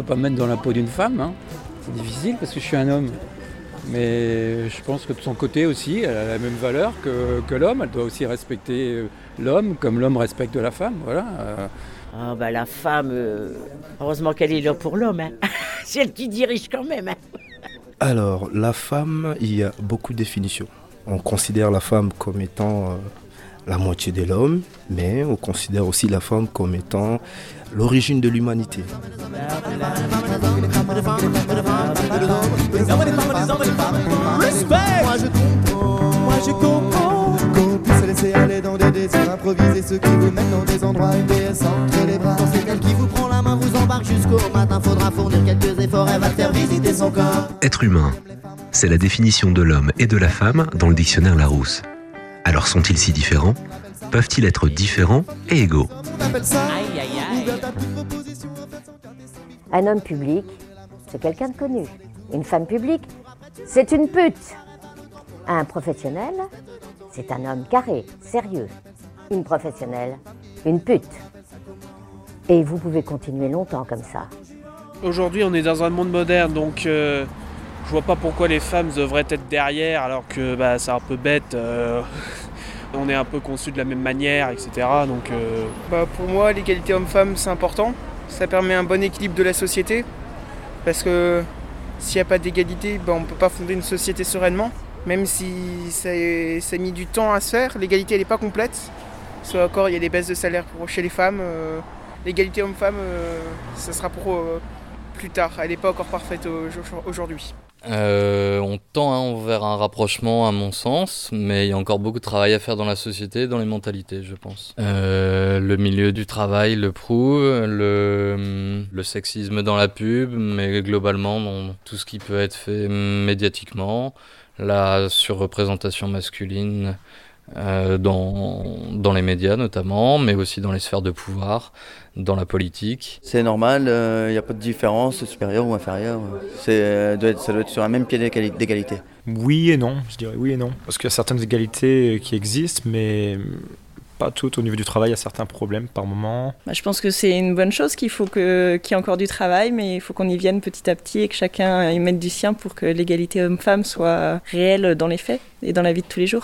Peux pas me mettre dans la peau d'une femme, hein. c'est difficile parce que je suis un homme. Mais je pense que de son côté aussi, elle a la même valeur que, que l'homme. Elle doit aussi respecter euh, l'homme comme l'homme respecte la femme. Voilà. Ah bah la femme, euh, heureusement qu'elle est là pour l'homme. Hein. C'est elle qui dirige quand même. Hein. Alors, la femme, il y a beaucoup de définitions. On considère la femme comme étant euh, la moitié de l'homme, mais on considère aussi la femme comme étant l'origine de l'humanité. Moi je comprends, moi je comprends qu'on puisse laisser aller dans des désirs improvisés ceux qui vous mettent dans des endroits UBS entre les bras. C'est elle qui vous prend la main, vous embarque jusqu'au matin. Faudra fournir quelques efforts, elle va faire visiter son corps. Être humain, c'est la définition de l'homme et de la femme dans le dictionnaire Larousse. Alors sont-ils si différents? Peuvent-ils être différents et égaux? Un homme public, c'est quelqu'un de connu. Une femme publique, c'est une pute. Un professionnel, c'est un homme carré, sérieux. Une professionnelle, une pute. Et vous pouvez continuer longtemps comme ça. Aujourd'hui, on est dans un monde moderne, donc euh, je vois pas pourquoi les femmes devraient être derrière, alors que bah, c'est un peu bête. euh, on est un peu conçus de la même manière, etc. Donc, euh, Bah, pour moi, l'égalité homme-femme, c'est important. Ça permet un bon équilibre de la société. Parce que s'il n'y a pas d'égalité, bah, on ne peut pas fonder une société sereinement. Même si ça, a mis du temps à se faire, l'égalité n'est pas complète. Soit encore, il y a des baisses de salaire chez les femmes. euh, l'égalité homme-femme, euh, ça sera pour plus tard. Elle n'est pas encore parfaite au- aujourd'hui. Euh, on tend hein, vers un rapprochement à mon sens, mais il y a encore beaucoup de travail à faire dans la société, dans les mentalités, je pense. Euh, le milieu du travail le prouve, le, sexisme dans la pub, mais globalement dans tout ce qui peut être fait médiatiquement, la surreprésentation masculine euh, dans, dans les médias notamment, mais aussi dans les sphères de pouvoir, dans la politique. C'est normal, il n'y a pas de différence supérieure ou inférieure. Euh, doit être- ça doit être sur un même pied d'égali- d'égalité. Oui et non, je dirais oui et non. Parce qu'il y a certaines égalités qui existent, mais pas toutes au niveau du travail. Il y a certains problèmes par moment. Bah, je pense que c'est une bonne chose qu'il faut qu'il y ait encore du travail, mais il faut qu'on y vienne petit à petit et que chacun y mette du sien pour que l'égalité homme-femme soit réelle dans les faits et dans la vie de tous les jours.